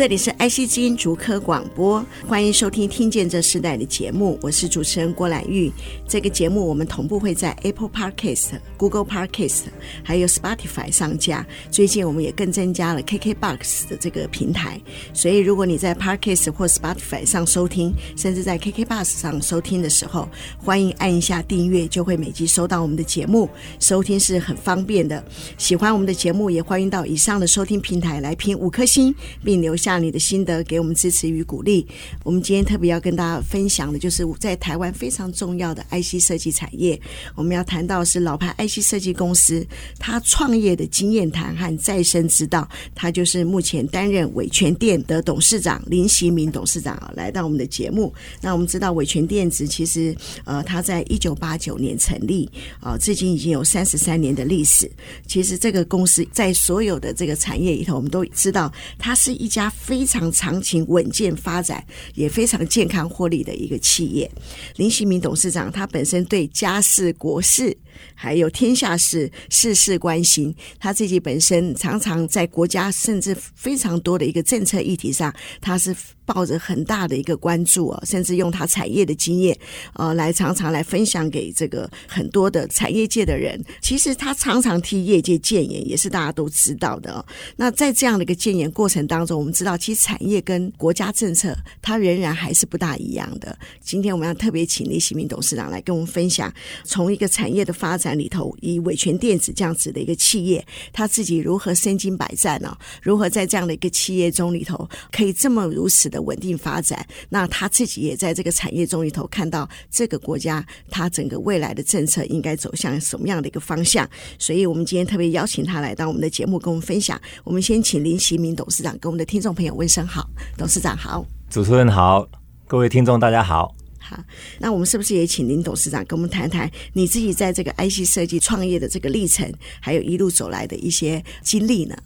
这里是 IC 之音竹科广播，欢迎收听《听见这世代》的节目，我是主持人郭兰玉。这个节目我们同步会在 Apple Podcast、Google Podcast 还有 Spotify 上架。最近我们也更增加了 KKBox 的这个平台，所以如果你在 Podcast 或 Spotify 上收听，甚至在 KKBox 上收听的时候，欢迎按一下订阅，就会每集收到我们的节目，收听是很方便的。喜欢我们的节目，也欢迎到以上的收听平台来评五颗星，并留下。你的心得，给我们支持与鼓励。我们今天特别要跟大家分享的，就是在台湾非常重要的 IC 设计产业。我们要谈到是老牌 IC 设计公司，他创业的经验谈和再生之道。他就是目前担任伟诠电的董事长林锡民董事长，来到我们的节目。那我们知道伟诠电子其实呃，他在一九八九年成立啊，至今已经有三十三年的历史。其实这个公司在所有的这个产业里头，我们都知道它是一家。非常长情稳健发展，也非常健康获利的一个企业。林锡明董事长他本身对家事国事，还有天下事事事关心，他自己本身常常在国家甚至非常多的一个政策议题上，他是抱着很大的一个关注哦，甚至用他产业的经验，呃，来常常来分享给这个很多的产业界的人。其实他常常替业界建言，也是大家都知道的哦。那在这样的一个建言过程当中，我们知道，其实产业跟国家政策，它仍然还是不大一样的。今天我们要特别请林锡民董事长来跟我们分享，从一个产业的发展里头，以伟权电子这样子的一个企业，他自己如何身经百战呢？如何在这样的一个企业中里头，可以这么如此的稳定发展？那他自己也在这个产业中里头看到这个国家，他整个未来的政策应该走向什么样的一个方向？所以我们今天特别邀请他来到我们的节目，跟我们分享。我们先请林锡民董事长跟我们的听众朋友问声好，董事长好，主持人好，各位听众大家好。好，那我们是不是也请林董事长跟我们谈谈你自己在这个 IC 设计创业的这个历程，还有一路走来的一些经历呢？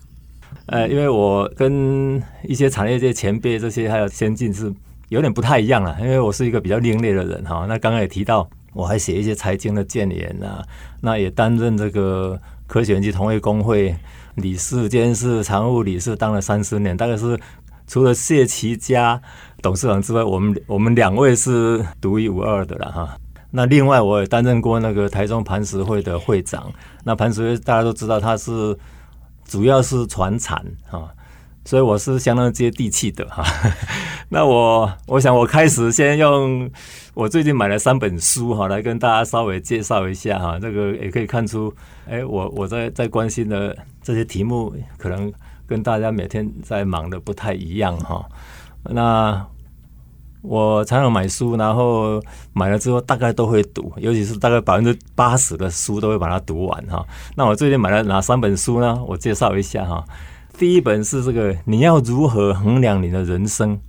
呃，因为我跟一些产业界前辈这些还有先进是有点不太一样了，因为我是一个比较另类的人哈。那刚刚也提到，我还写一些财经的建言啊，那也担任这个科学园区同业公会理事兼是常务理事，当了三十年，大概是除了谢其家。董事长之外，我们我们两位是独一无二的了哈。那另外，我也担任过那个台中磐石会的会长。那磐石会大家都知道，他是主要是传产哈，所以我是相当接地气的哈。那我我想，我开始先用我最近买了三本书哈，来跟大家稍微介绍一下哈。这个也可以看出，哎，我我在在关心的这些题目，可能跟大家每天在忙的不太一样哈。那我常常买书，然后买了之后大概都会读，尤其是大概百分之八十的书都会把它读完哈。那我最近买了哪三本书呢？我介绍一下哈。第一本是这个，你要如何衡量你的人生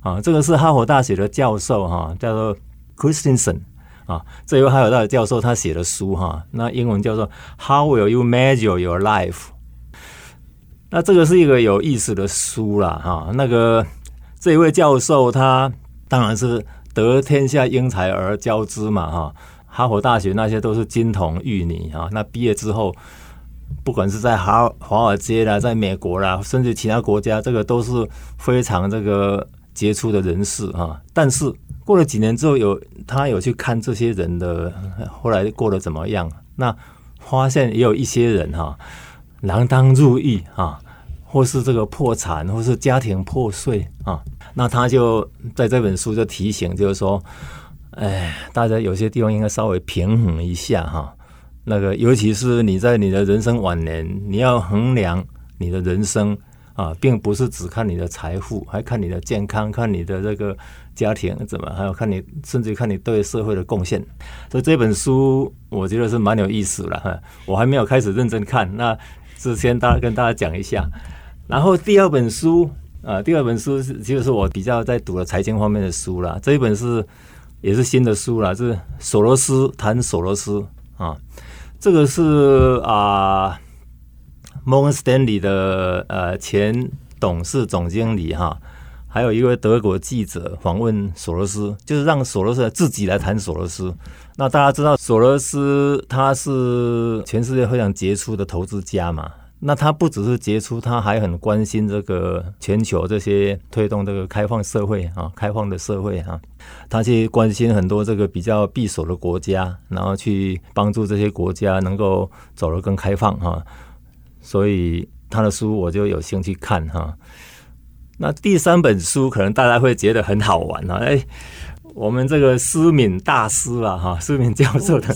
啊？这个是哈佛大学的教授哈，叫做 Christensen 啊，这位哈佛大学教授他写的书哈，那英文叫做 How will you measure your life？那这个是一个有意思的书啦哈。那个这一位教授他。当然是得天下英才而教之嘛，哈！哈佛大学那些都是金童玉女啊。那毕业之后，不管是在华华尔街啦，在美国啦，甚至其他国家，这个都是非常这个杰出的人士啊。但是过了几年之后，有他有去看这些人的后来过得怎么样？那发现也有一些人哈，锒铛入狱啊，或是这个破产，或是家庭破碎啊。那他就在这本书就提醒，就是说，哎，大家有些地方应该稍微平衡一下哈。那个，尤其是你在你的人生晚年，你要衡量你的人生啊，并不是只看你的财富，还看你的健康，看你的这个家庭怎么，还有看你，甚至看你对社会的贡献。所以这本书我觉得是蛮有意思的哈。我还没有开始认真看，那是先大家跟大家讲一下。然后第二本书。啊，第二本书是就是我比较在读的财经方面的书啦。这一本是也是新的书啦，是索罗斯谈索罗斯啊。这个是啊 Morgan Stanley 的呃前董事总经理哈，还有一位德国记者访问索罗斯，就是让索罗斯自己来谈索罗斯。那大家知道索罗斯他是全世界非常杰出的投资家嘛？那他不只是杰出，他还很关心这个全球这些推动这个开放社会啊，开放的社会啊，他去关心很多这个比较闭锁的国家，然后去帮助这些国家能够走得更开放哈。所以他的书我就有兴趣看哈。那第三本书可能大家会觉得很好玩啊，哎。我们这个思敏大师啊，哈，思敏教授的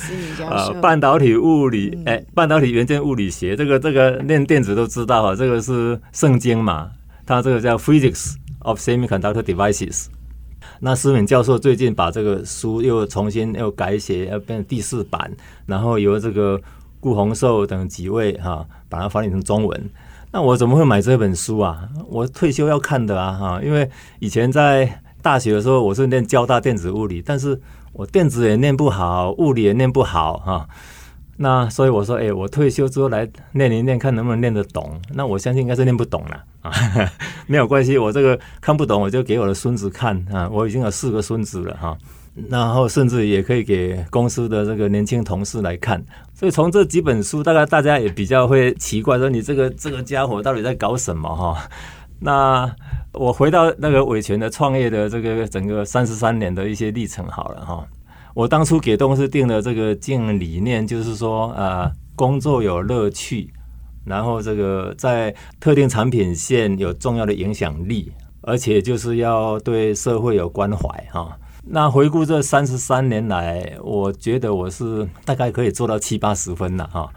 呃半导体物理，哎，半导体元件物理学，这个这个念电子都知道啊，这个是圣经嘛，它这个叫 Physics of Semiconductor Devices。那思敏教授最近把这个书又重新又改写，要变成第四版，然后由这个顾宏寿等几位哈，把它翻译成中文。那我怎么会买这本书啊？我退休要看的啊，哈，因为以前在。大学的时候，我是念交大电子物理，但是我电子也念不好，物理也念不好哈。那所以我说，哎，我退休之后来念一念，看能不能念得懂。那我相信应该是念不懂了啊，没有关系，我这个看不懂，我就给我的孙子看啊。我已经有四个孙子了哈，然后甚至也可以给公司的这个年轻同事来看。所以从这几本书，大概大家也比较会奇怪，说你这个这个家伙到底在搞什么哈？那我回到那个伟权的创业的这个整个三十三年的一些历程好了哈。我当初给公司定的这个经营理念就是说，呃，工作有乐趣，然后这个在特定产品线有重要的影响力，而且就是要对社会有关怀哈。那回顾这三十三年来，我觉得我是大概可以做到七八十分了哈。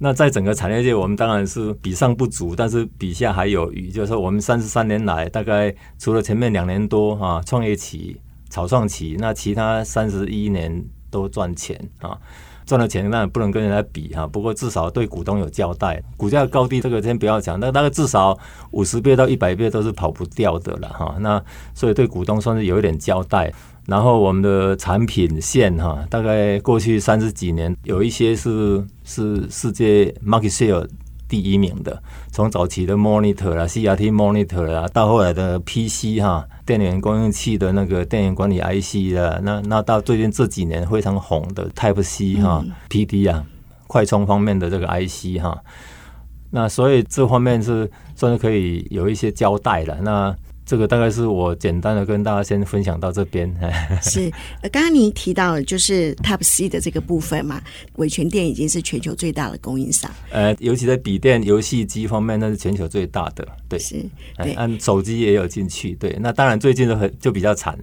那在整个产业界，我们当然是比上不足，但是比下还有余。就是说，我们三十三年来，大概除了前面两年多啊创业期、草创期，那其他三十一年都赚钱啊，赚了钱那不能跟人家比哈。不过至少对股东有交代，股价高低这个先不要讲，那大概至少五十倍到一百倍都是跑不掉的了哈。那所以对股东算是有一点交代。然后我们的产品线哈，大概过去三十几年，有一些是是世界 market share 第一名的，从早期的 monitor 啦，CRT monitor 啦，到后来的 PC 哈，电源供应器的那个电源管理 IC 啦，那那到最近这几年非常红的 Type C 哈，PD 啊，快充方面的这个 IC 哈，那所以这方面是算是可以有一些交代了那。这个大概是我简单的跟大家先分享到这边。是，刚刚您提到了就是 Type C 的这个部分嘛，维权店已经是全球最大的供应商。呃，尤其在笔电、游戏机方面，那是全球最大的。对，是，对，按手机也有进去。对，那当然最近就很就比较惨。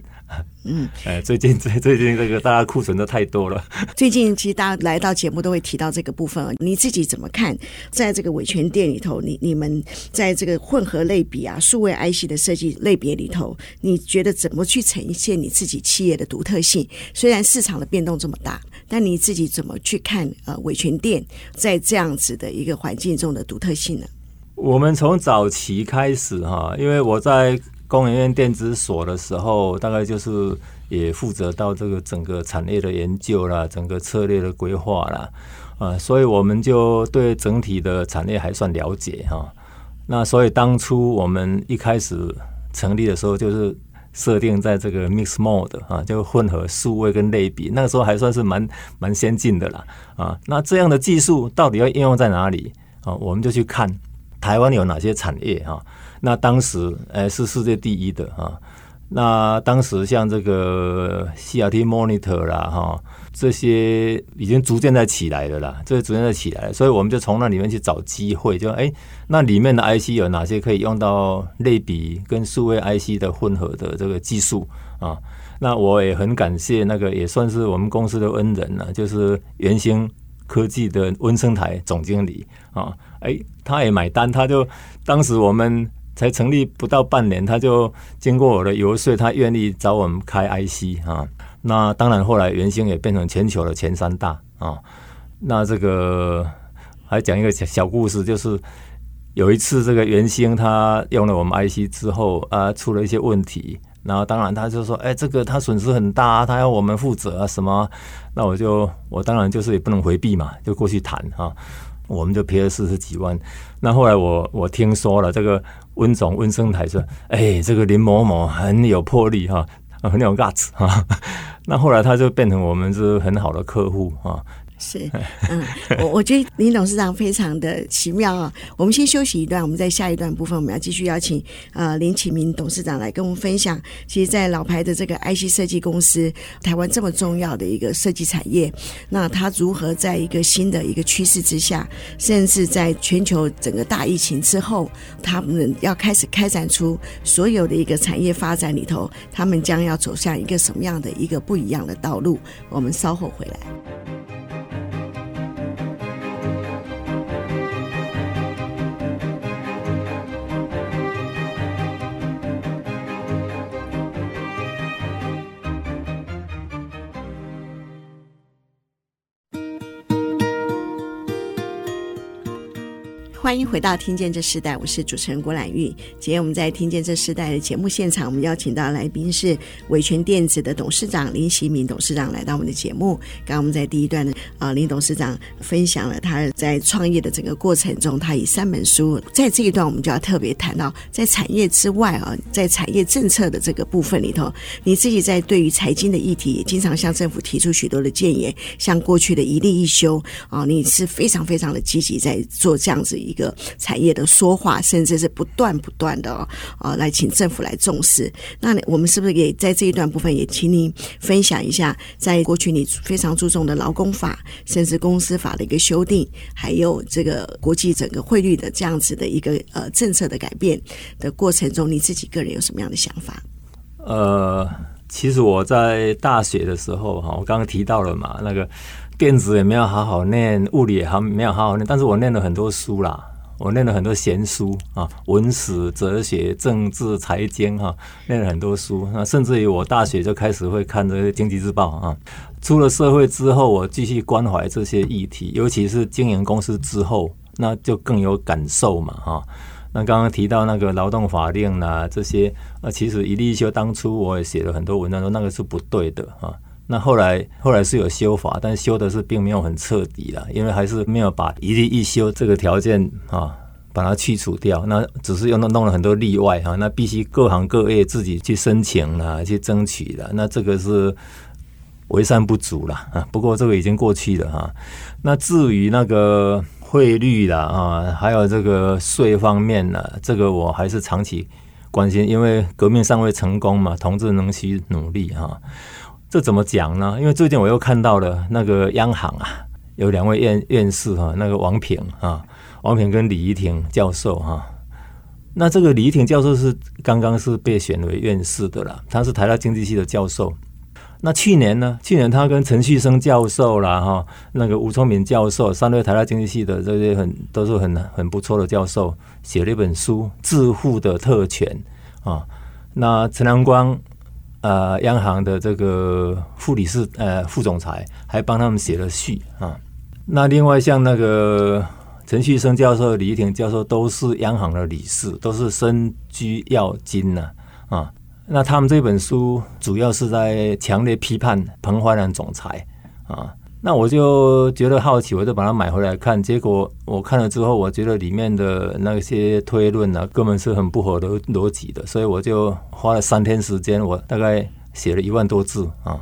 嗯，哎，最近最 最近这个大家库存的太多了。最近其实大家来到节目都会提到这个部分，你自己怎么看？在这个维权店里头，你你们在这个混合类比啊、数位 IC 的设计类别里头，你觉得怎么去呈现你自己企业的独特性？虽然市场的变动这么大，但你自己怎么去看？呃，维权店在这样子的一个环境中的独特性呢？我们从早期开始哈，因为我在。工研院电子所的时候，大概就是也负责到这个整个产业的研究啦，整个策略的规划啦，啊，所以我们就对整体的产业还算了解哈。那所以当初我们一开始成立的时候，就是设定在这个 mix mode 啊，就混合数位跟类比，那个时候还算是蛮蛮先进的啦啊。那这样的技术到底要应用在哪里啊？我们就去看台湾有哪些产业哈。那当时，诶是世界第一的哈。那当时像这个 CRT monitor 啦，哈，这些已经逐渐在起来了啦，这些逐渐在起来了，所以我们就从那里面去找机会，就诶，那里面的 IC 有哪些可以用到类比跟数位 IC 的混合的这个技术啊？那我也很感谢那个也算是我们公司的恩人了，就是元星科技的温升台总经理啊，诶，他也买单，他就当时我们。才成立不到半年，他就经过我的游说，他愿意找我们开 IC 啊。那当然，后来元星也变成全球的前三大啊。那这个还讲一个小小故事，就是有一次这个元星他用了我们 IC 之后啊，出了一些问题，然后当然他就说：“哎，这个他损失很大，啊他要我们负责啊什么？”那我就我当然就是也不能回避嘛，就过去谈啊。我们就赔了四十几万。那后来我我听说了，这个温总温生台说，哎、这个林某某很有魄力哈，很有 guts 哈。那后来他就变成我们是很好的客户啊。是，嗯，我我觉得林董事长非常的奇妙啊。我们先休息一段，我们在下一段部分，我们要继续邀请呃林启明董事长来跟我们分享。其实，在老牌的这个 IC 设计公司，台湾这么重要的一个设计产业，那他如何在一个新的一个趋势之下，甚至在全球整个大疫情之后，他们要开始开展出所有的一个产业发展里头，他们将要走向一个什么样的一个不一样的道路？我们稍后回来。欢迎回到《听见这时代》，我是主持人郭兰玉。今天我们在《听见这时代》的节目现场，我们邀请到来宾是伟诠电子的董事长林锡民董事长来到我们的节目。刚刚我们在第一段呢，啊，林董事长分享了他在创业的整个过程中，他以三本书。在这一段，我们就要特别谈到，在产业之外啊，在产业政策的这个部分里头，你自己在对于财经的议题，也经常向政府提出许多的建言，像过去的一例一休啊，你是非常非常的积极在做这样子。一个产业的说话，甚至是不断不断的啊、哦，来请政府来重视。那我们是不是也在这一段部分也请您分享一下，在过去你非常注重的劳工法，甚至公司法的一个修订，还有这个国际整个汇率的这样子的一个呃政策的改变的过程中，你自己个人有什么样的想法？呃，其实我在大学的时候哈，我刚刚提到了嘛，那个。电子也没有好好念，物理也好没有好好念，但是我念了很多书啦，我念了很多闲书啊，文史、哲学、政治、财经哈，念了很多书。那甚至于我大学就开始会看这些《经济日报》啊。出了社会之后，我继续关怀这些议题，尤其是经营公司之后，那就更有感受嘛哈。那刚刚提到那个劳动法令啊，这些啊，其实一立一休当初我也写了很多文章，说那个是不对的啊。那后来后来是有修法，但修的是并没有很彻底了，因为还是没有把一例一修这个条件啊把它去除掉，那只是又弄弄了很多例外哈，那必须各行各业自己去申请了，去争取了，那这个是为善不足了啊。不过这个已经过去了哈。那至于那个汇率了啊，还有这个税方面呢，这个我还是长期关心，因为革命尚未成功嘛，同志仍需努力哈。这怎么讲呢？因为最近我又看到了那个央行啊，有两位院院士哈，那个王平啊，王平跟李仪婷教授哈。那这个李仪婷教授是刚刚是被选为院士的了，他是台大经济系的教授。那去年呢？去年他跟陈旭生教授啦哈，那个吴聪敏教授，三位台大经济系的这些很都是很很不错的教授，写了一本书《致富的特权》啊。那陈良光。呃，央行的这个副理事呃副总裁还帮他们写了序啊。那另外像那个陈旭生教授、李玉婷教授都是央行的理事，都是身居要金呢啊。那他们这本书主要是在强烈批判彭淮南总裁啊。那我就觉得好奇，我就把它买回来看。结果我看了之后，我觉得里面的那些推论呢、根本是很不合逻逻辑的。所以我就花了三天时间，我大概写了一万多字啊，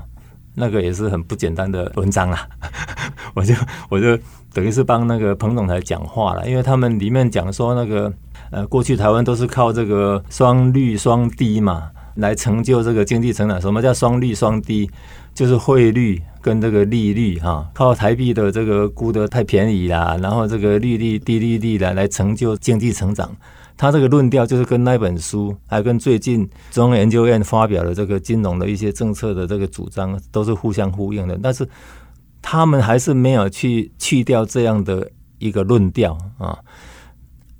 那个也是很不简单的文章啦。我就我就等于是帮那个彭总裁讲话了，因为他们里面讲说那个呃，过去台湾都是靠这个双绿双低嘛，来成就这个经济成长。什么叫双绿双低？就是汇率跟这个利率哈，靠台币的这个估得太便宜啦，然后这个利率低利率来来成就经济成长。他这个论调就是跟那本书，还跟最近中央研究院发表的这个金融的一些政策的这个主张都是互相呼应的。但是他们还是没有去去掉这样的一个论调啊。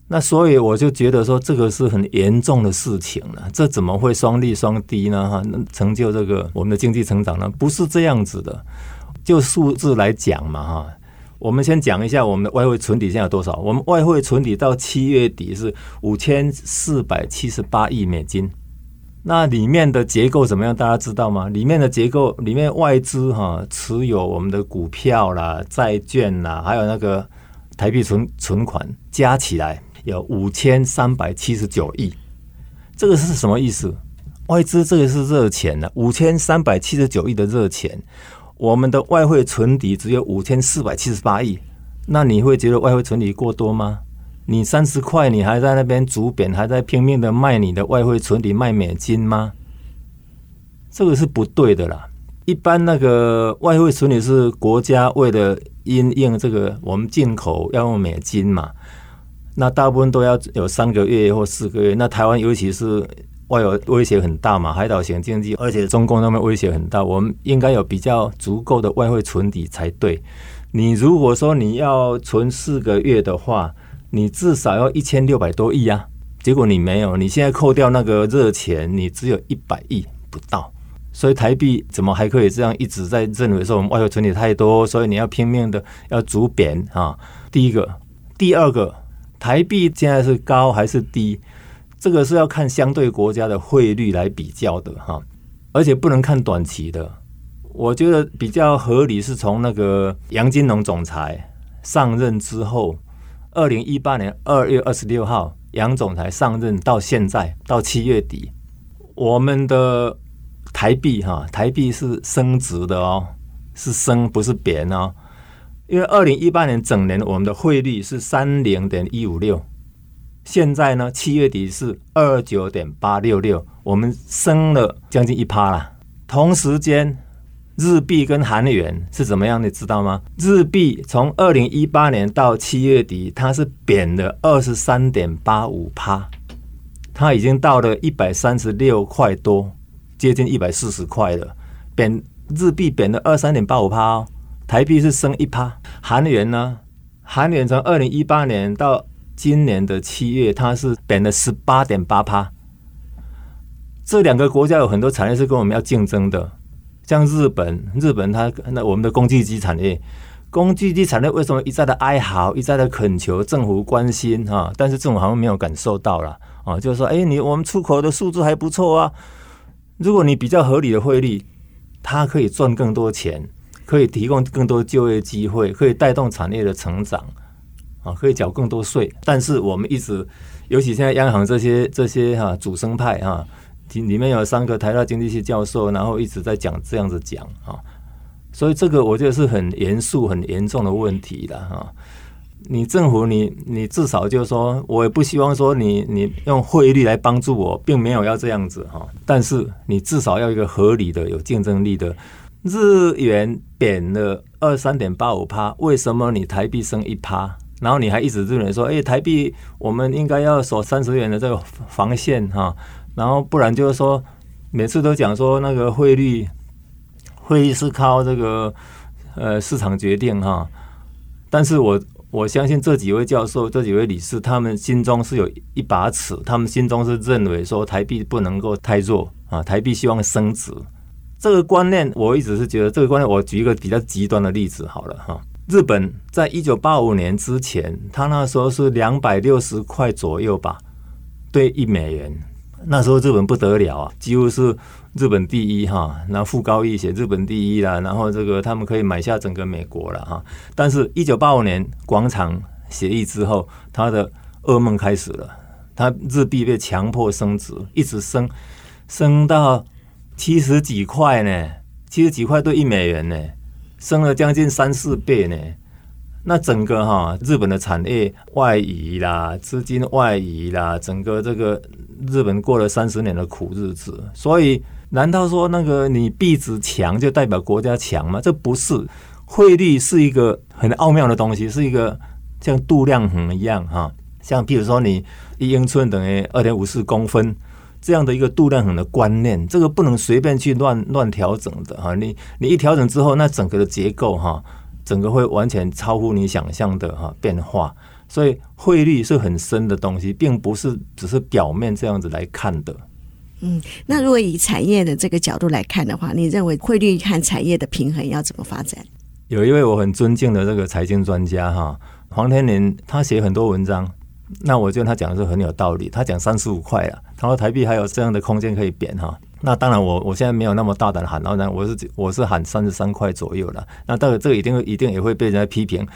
那所以我就觉得说，这个是很严重的事情了。这怎么会双利双低呢？哈，能成就这个我们的经济成长呢？不是这样子的。就数字来讲嘛，哈，我们先讲一下我们的外汇存底现在有多少。我们外汇存底到七月底是五千四百七十八亿美金。那里面的结构怎么样？大家知道吗？里面的结构里面外资哈持有我们的股票啦、债券啦，还有那个。台币存存款加起来有五千三百七十九亿，这个是什么意思？外资这个是热钱呢，五千三百七十九亿的热钱，我们的外汇存底只有五千四百七十八亿，那你会觉得外汇存底过多吗？你三十块，你还在那边逐贬，还在拼命的卖你的外汇存底卖美金吗？这个是不对的啦。一般那个外汇存底是国家为了因应这个我们进口要用美金嘛，那大部分都要有三个月或四个月。那台湾尤其是外有威胁很大嘛，海岛型经济，而且中共那边威胁很大，我们应该有比较足够的外汇存底才对。你如果说你要存四个月的话，你至少要一千六百多亿啊，结果你没有，你现在扣掉那个热钱，你只有一百亿不到，所以台币怎么还可以这样一直在认为说我们外汇存底太多，所以你要拼命的要逐贬啊？第一个，第二个，台币现在是高还是低？这个是要看相对国家的汇率来比较的哈，而且不能看短期的。我觉得比较合理是从那个杨金龙总裁上任之后。二零一八年二月二十六号，杨总裁上任到现在到七月底，我们的台币哈，台币是升值的哦，是升不是贬哦。因为二零一八年整年我们的汇率是三零点一五六，现在呢七月底是二九点八六六，我们升了将近一趴了。同时间。日币跟韩元是怎么样？你知道吗？日币从二零一八年到七月底，它是贬了二十三点八五趴，它已经到了一百三十六块多，接近一百四十块了。贬日币贬了二三点八五趴哦，台币是升一趴。韩元呢？韩元从二零一八年到今年的七月，它是贬了十八点八趴。这两个国家有很多产业是跟我们要竞争的。像日本，日本它那我们的工具机产业，工具机产业为什么一再的哀嚎，一再的恳求政府关心哈？但是政府好像没有感受到了啊，就是说，哎，你我们出口的数字还不错啊。如果你比较合理的汇率，它可以赚更多钱，可以提供更多就业机会，可以带动产业的成长啊，可以缴更多税。但是我们一直，尤其现在央行这些这些哈主升派哈。里面有三个台大经济系教授，然后一直在讲这样子讲啊，所以这个我觉得是很严肃、很严重的问题了哈。你政府，你你至少就是说，我也不希望说你你用汇率来帮助我，并没有要这样子哈。但是你至少要一个合理的、有竞争力的日元贬了二三点八五趴，为什么你台币升一趴？然后你还一直认为说，哎，台币我们应该要守三十元的这个防线哈。然后不然就是说，每次都讲说那个汇率，汇率是靠这个呃市场决定哈。但是我我相信这几位教授、这几位理事，他们心中是有一把尺，他们心中是认为说台币不能够太弱啊，台币希望升值。这个观念我一直是觉得这个观念，我举一个比较极端的例子好了哈。日本在一九八五年之前，他那时候是两百六十块左右吧，对一美元。那时候日本不得了啊，几乎是日本第一哈。然后傅高义写日本第一啦，然后这个他们可以买下整个美国了哈。但是，一九八五年广场协议之后，他的噩梦开始了。他日币被强迫升值，一直升，升到七十几块呢，七十几块兑一美元呢，升了将近三四倍呢。那整个哈日本的产业外移啦，资金外移啦，整个这个。日本过了三十年的苦日子，所以难道说那个你币值强就代表国家强吗？这不是，汇率是一个很奥妙的东西，是一个像度量衡一样哈，像比如说你一英寸等于二点五四公分这样的一个度量衡的观念，这个不能随便去乱乱调整的哈。你你一调整之后，那整个的结构哈，整个会完全超乎你想象的哈变化。所以汇率是很深的东西，并不是只是表面这样子来看的。嗯，那如果以产业的这个角度来看的话，你认为汇率和产业的平衡要怎么发展？有一位我很尊敬的这个财经专家哈，黄天林，他写很多文章，那我觉得他讲的是很有道理。他讲三十五块了，他说台币还有这样的空间可以贬哈。那当然我，我现在没有那么大胆喊，当然，我是我是喊三十三块左右了。那这个这个一定一定也会被人家批评。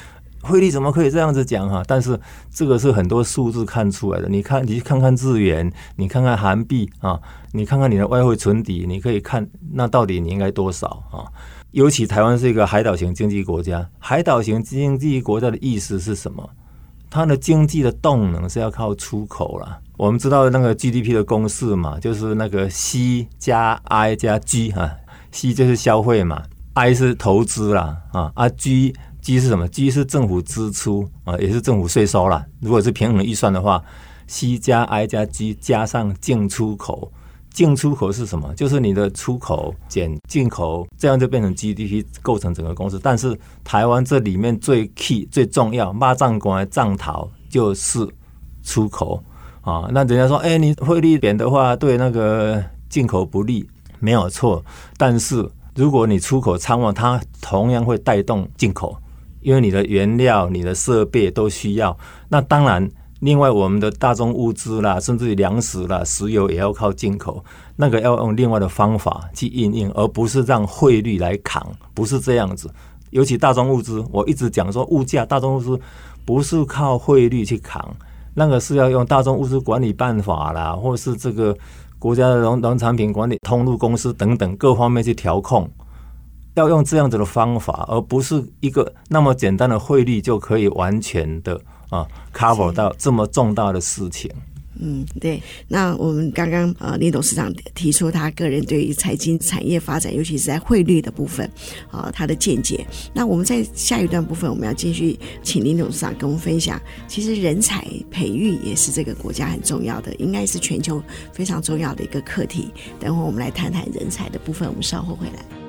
汇率怎么可以这样子讲哈？但是这个是很多数字看出来的。你看，你去看看日元，你看看韩币啊，你看看你的外汇存底，你可以看那到底你应该多少啊？尤其台湾是一个海岛型经济国家，海岛型经济国家的意思是什么？它的经济的动能是要靠出口了。我们知道那个 GDP 的公式嘛，就是那个 C 加 I 加 G 啊，C 就是消费嘛，I 是投资啦啊啊 G G 是什么？G 是政府支出啊，也是政府税收啦。如果是平衡预算的话，C 加 I 加 G 加上进出口。进出口是什么？就是你的出口减进口，这样就变成 GDP 构成整个公司。但是台湾这里面最 key 最重要，骂账官账头就是出口啊。那人家说，哎、你汇率贬的话，对那个进口不利，没有错。但是如果你出口畅旺，它同样会带动进口，因为你的原料、你的设备都需要。那当然。另外，我们的大宗物资啦，甚至于粮食啦、石油也要靠进口，那个要用另外的方法去应应，而不是让汇率来扛，不是这样子。尤其大宗物资，我一直讲说，物价大宗物资不是靠汇率去扛，那个是要用大宗物资管理办法啦，或是这个国家的农农产品管理通路公司等等各方面去调控，要用这样子的方法，而不是一个那么简单的汇率就可以完全的。啊，cover 到这么重大的事情。嗯，对。那我们刚刚呃，林董事长提出他个人对于财经产业发展，尤其是在汇率的部分啊、呃，他的见解。那我们在下一段部分，我们要继续请林董事长跟我们分享。其实人才培育也是这个国家很重要的，应该是全球非常重要的一个课题。等会我们来谈谈人才的部分，我们稍后回来。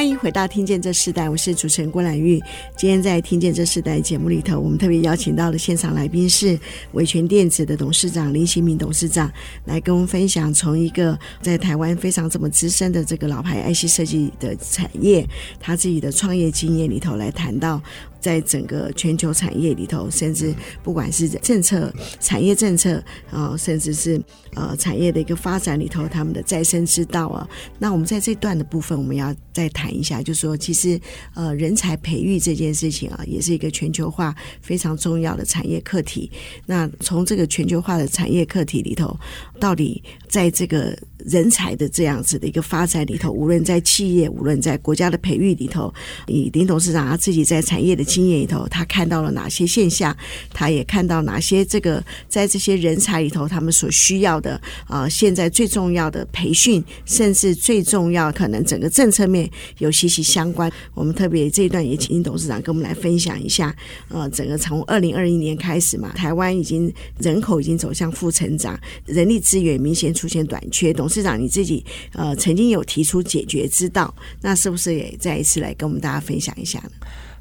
欢迎回到《听见这时代》，我是主持人郭兰玉。今天在《听见这时代》节目里头，我们特别邀请到了现场来宾是维权电子的董事长林新明董事长，来跟我们分享从一个在台湾非常这么资深的这个老牌 IC 设计的产业，他自己的创业经验里头来谈到。在整个全球产业里头，甚至不管是政策、产业政策啊，甚至是呃产业的一个发展里头，他们的再生之道啊。那我们在这段的部分，我们要再谈一下，就是说，其实呃人才培育这件事情啊，也是一个全球化非常重要的产业课题。那从这个全球化的产业课题里头，到底在这个人才的这样子的一个发展里头，无论在企业，无论在国家的培育里头，以林董事长他自己在产业的经验里头，他看到了哪些现象？他也看到哪些这个在这些人才里头，他们所需要的啊、现在最重要的培训，甚至最重要可能整个政策面有息息相关。我们特别这一段也请林董事长跟我们来分享一下。呃，整个从二零二一年开始嘛，台湾已经人口已经走向负成长，人力资源明显出现短缺。董事长你自己呃曾经有提出解决之道，那是不是也再一次来跟我们大家分享一下呢？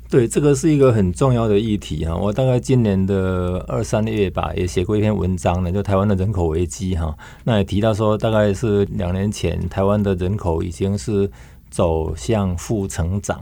对，这个是一个很重要的议题哈。我大概今年的二三月吧，也写过一篇文章呢，就台湾的人口危机哈。那也提到说，大概是两年前，台湾的人口已经是走向负成长。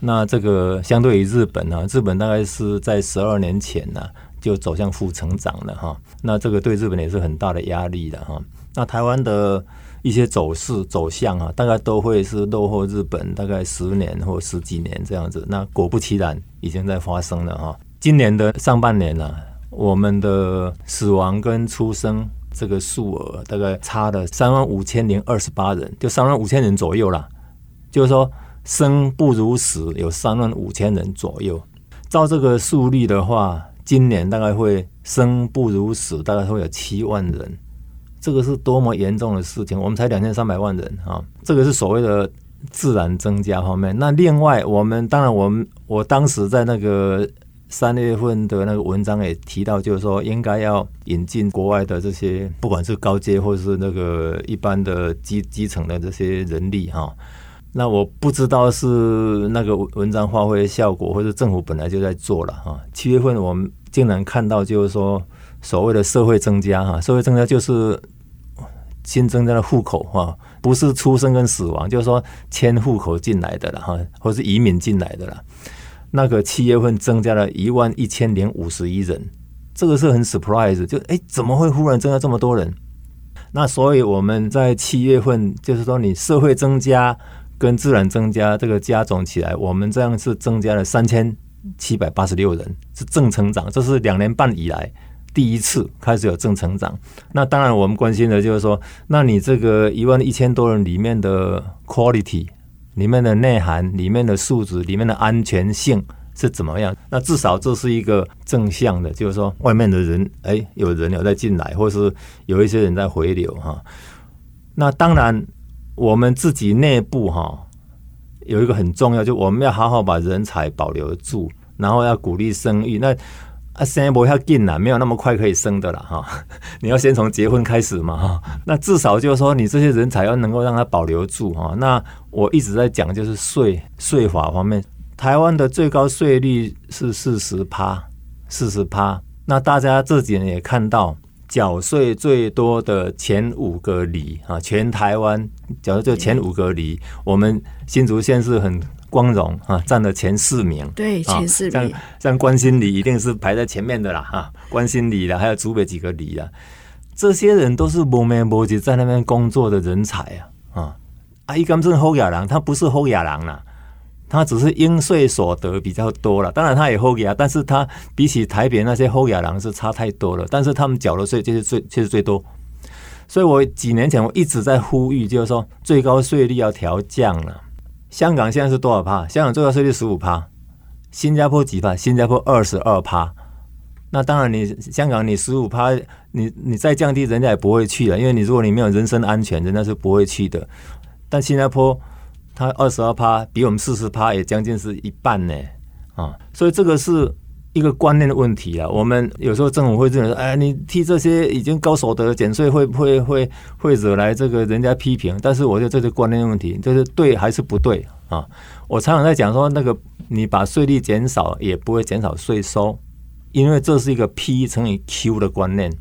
那这个相对于日本呢，日本大概是在十二年前呢就走向负成长了哈。那这个对日本也是很大的压力的哈。那台湾的。一些走势走向啊，大概都会是落后日本大概十年或十几年这样子。那果不其然，已经在发生了哈。今年的上半年呢、我们的死亡跟出生这个数额大概差了三万五千零二十八人，就三万五千人左右啦。就是说，生不如死，有三万五千人左右。照这个数率的话，今年大概会生不如死，大概会有七万人。这个是多么严重的事情！我们才两千三百万人啊，这个是所谓的自然增加方面。那另外，我们当然，我们我当时在那个三月份的那个文章也提到，就是说应该要引进国外的这些，不管是高阶或是那个一般的基基层的这些人力哈。那我不知道是那个文章发挥的效果，或者政府本来就在做了哈。七月份我们竟然看到，就是说。所谓的社会增加哈，社会增加就是新增加的户口哈，不是出生跟死亡，就是说迁户口进来的了哈，或是移民进来的了。那个七月份增加了一万一千零五十一人，这个是很 surprise，就哎怎么会忽然增加这么多人？那所以我们在七月份，就是说你社会增加跟自然增加这个加总起来，我们这样是增加了三千七百八十六人，是正成长，这是两年半以来第一次开始有正成长。那当然我们关心的就是说，那你这个一万一千多人里面的 quality，里面的内涵，里面的素质，里面的安全性。是怎么样？那至少这是一个正向的，就是说外面的人，哎，有人有在进来，或是有一些人在回流哈。那当然，我们自己内部哈有一个很重要，就我们要好好把人才保留住，然后要鼓励生育。那啊，生不要紧啦，没有那么快可以生的了哈。你要先从结婚开始嘛哈。那至少就是说，你这些人才要能够让他保留住哈。那我一直在讲，就是税税法方面。台湾的最高税率是四十趴，四十趴。那大家这几年也看到，缴税最多的前五个里啊，全台湾，假如就前五个里，我们新竹县是很光荣啊，占了前四名。对，前四名。像像关心里一定是排在前面的啦，哈，关心里啦，还有竹北几个里啦，这些人都是无名无迹在那边工作的人才啊，啊，啊，伊甘正后亚郎，他不是后亚郎啦。他只是应税所得比较多了，当然他也侯亚，但是他比起台北那些侯亚郎是差太多了。但是他们缴的税就是最，其实最多。所以我几年前我一直在呼吁，就是说最高税率要调降了。香港现在是多少趴？香港最高税率十五趴，新加坡几趴？新加坡二十二趴。那当然，你香港你十五趴，你你再降低，人家也不会去了，因为你如果你没有人身安全，人家是不会去的。但新加坡。它二十二趴，比我们四十趴也将近是一半呢，啊，所以这个是一个观念的问题啊。我们有时候政府会认为，哎，你替这些已经高所得减税，会不会会会惹来这个人家批评？但是我觉得这是观念问题，就是对还是不对啊？我常常在讲说，那个你把税率减少，也不会减少税收，因为这是一个 P 乘以 Q 的观念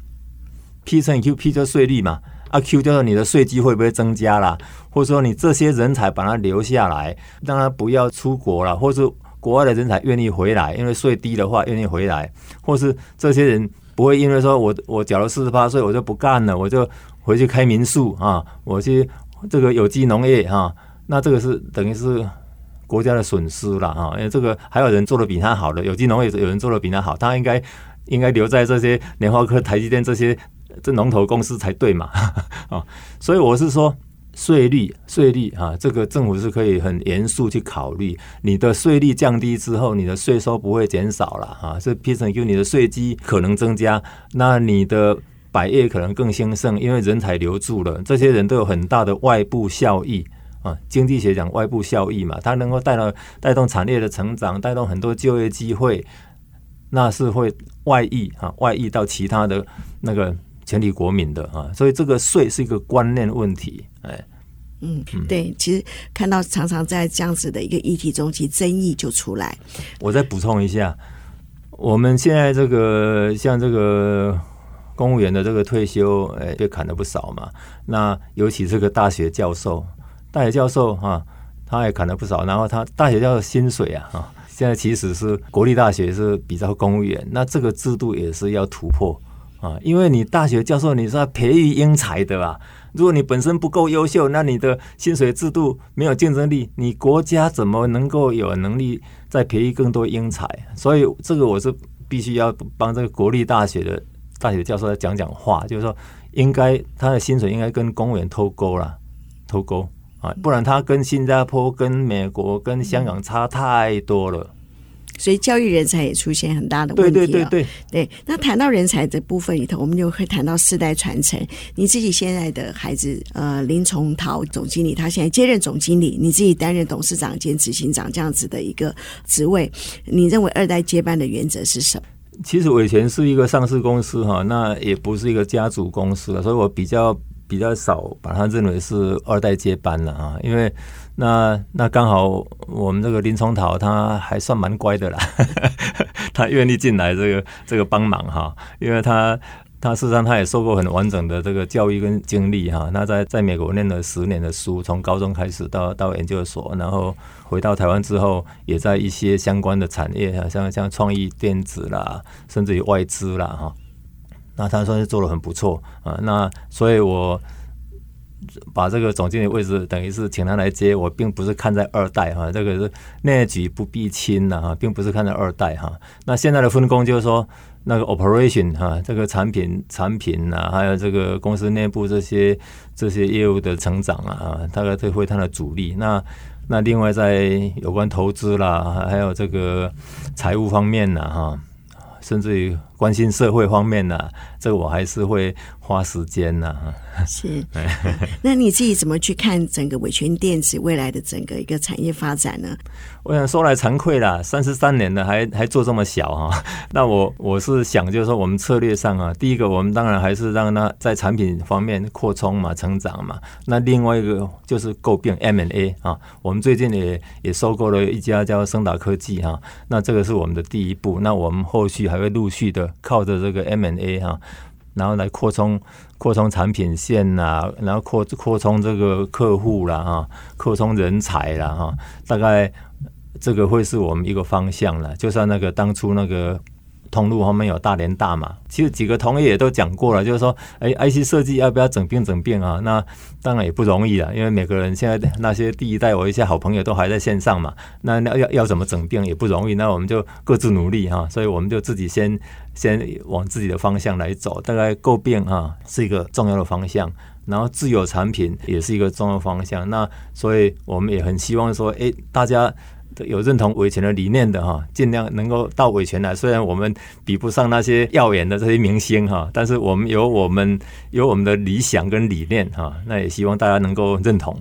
，P 乘以 Q，P 就是税率嘛。啊 Q 就是你的税基会不会增加啦？或者说你这些人才把他留下来，让他不要出国了，或是国外的人才愿意回来，因为税低的话愿意回来，或是这些人不会因为说我我缴了四十八岁我就不干了，我就回去开民宿啊，我去这个有机农业啊，那这个是等于是国家的损失了啊，因为这个还有人做的比他好的有机农业有人做的比他好，他应该应该留在这些联发科、台积电这些。这龙头公司才对嘛，啊，所以我是说税率税率啊，这个政府是可以很严肃去考虑。你的税率降低之后，你的税收不会减少了啊，是 P 乘 Q，你的税基可能增加，那你的百业可能更兴盛，因为人才留住了，这些人都有很大的外部效益啊。经济学讲外部效益嘛，它能够带到带动产业的成长，带动很多就业机会，那是会外溢啊，外溢到其他的那个。全体国民的啊，所以这个税是一个观念问题，哎，嗯，对，其实看到常常在这样子的一个议题中，其实争议就出来。我再补充一下，我们现在这个像这个公务员的这个退休，哎，被砍了不少嘛。那尤其这个大学教授，大学教授哈，他也砍了不少。然后他大学教授薪水啊，哈，现在其实是国立大学是比较公务员，那这个制度也是要突破。啊，因为你大学教授你是要培育英才的吧？如果你本身不够优秀，那你的薪水制度没有竞争力，你国家怎么能够有能力再培育更多英才？所以这个我是必须要帮这个国立大学的大学教授来讲讲话，就是说应该他的薪水应该跟公务员脱钩了，脱钩啊，不然他跟新加坡、跟美国、跟香港差太多了。所以教育人才也出现很大的问题。对对对对对。那谈到人才的部分里头，我们就会谈到世代传承。你自己现在的孩子，呃，林崇涛总经理，他现在接任总经理，你自己担任董事长兼执行长这样子的一个职位，你认为二代接班的原则是什么？其实我以前是一个上市公司哈，那也不是一个家族公司了，所以我比较比较少把它认为是二代接班了啊，因为。那那刚好我们这个林崇桃他还算蛮乖的啦，他愿意进来这个这个帮忙哈，因为他他事实上他也受过很完整的这个教育跟经历哈。那在在美国念了十年的书，从高中开始到到研究所，然后回到台湾之后，也在一些相关的产业啊，像像创意电子啦，甚至于外资啦哈。那他算是做的很不错啊。那所以我把这个总经理位置等于是请他来接我，并不是看在二代哈，这个是内举不避亲呐哈，并不是看在二代哈。那现在的分工就是说。那个 operation 哈，这个产品产品啊，还有这个公司内部这些这些业务的成长啊，大概这会它的主力。那那另外在有关投资啦，还有这个财务方面呢，哈，甚至于关心社会方面呢，这个我还是会。花时间呐，是。那你自己怎么去看整个伟诠电子未来的整个一个产业发展呢？我想说来惭愧啦，三十三年了还还做这么小哈。那我我是想就是说，我们策略上啊，第一个我们当然还是让它在产品方面扩充嘛，成长嘛。那另外一个就是诟病 M&A 啊，我们最近也也收购了一家叫升达科技哈。那这个是我们的第一步。那我们后续还会陆续的靠着这个 M&A 哈。然后来扩充扩充产品线呐、啊，然后扩扩充这个客户啦哈，扩充人才啦哈，大概这个会是我们一个方向了。就像那个当初那个。通路后面有大连大嘛？其实几个同业也都讲过了，就是说，哎，IC 设计要不要整并整并啊？那当然也不容易了，因为每个人现在那些第一代我一些好朋友都还在线上嘛，那那要要怎么整并也不容易，那我们就各自努力哈，所以我们就自己先先往自己的方向来走，大概构并啊是一个重要的方向，然后自有产品也是一个重要方向，那所以我们也很希望说，哎，大家。有认同维权的理念的哈，尽量能够到维权来。虽然我们比不上那些耀眼的这些明星哈，但是我们有我们有我们的理想跟理念哈，那也希望大家能够认同。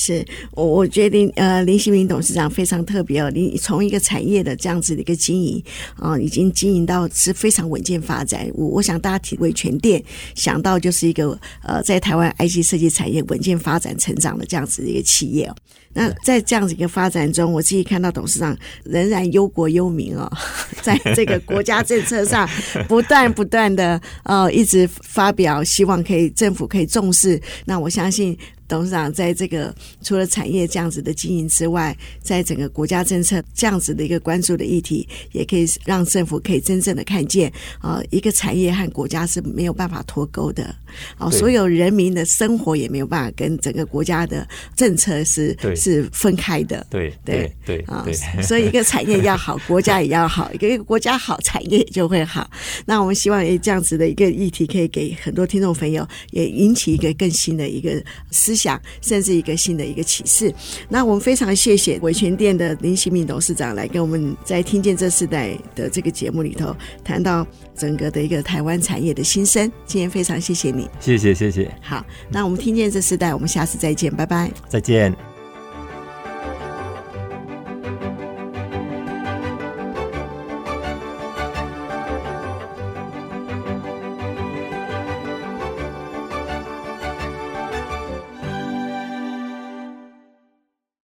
是我我觉得呃林希明董事长非常特别哦，你从一个产业的这样子的一个经营啊，已经经营到是非常稳健发展。我我想大家体会全店想到就是一个呃在台湾 IC 设计产业稳健发展成长的这样子的一个企业哦。那在这样子一个发展中，我自己看到董事长仍然忧国忧民哦，在这个国家政策上 不断不断的呃一直发表，希望可以政府可以重视。那我相信。董事长在这个除了产业这样子的经营之外，在整个国家政策这样子的一个关注的议题，也可以让政府可以真正的看见啊，一个产业和国家是没有办法脱钩的啊，所有人民的生活也没有办法跟整个国家的政策是是分开的。对对对啊，所以一个产业要好，国家也要好；一个一个国家好，产业就会好。那我们希望诶这样子的一个议题，可以给很多听众朋友也引起一个更新的一个思想。甚至一个新的一个启示。那我们非常谢谢维权店的林新明董事长来跟我们在听见这世代的这个节目里头谈到整个的一个台湾产业的新生。今天非常谢谢你，谢谢谢谢。好，那我们听见这世代，我们下次再见，拜拜，再见。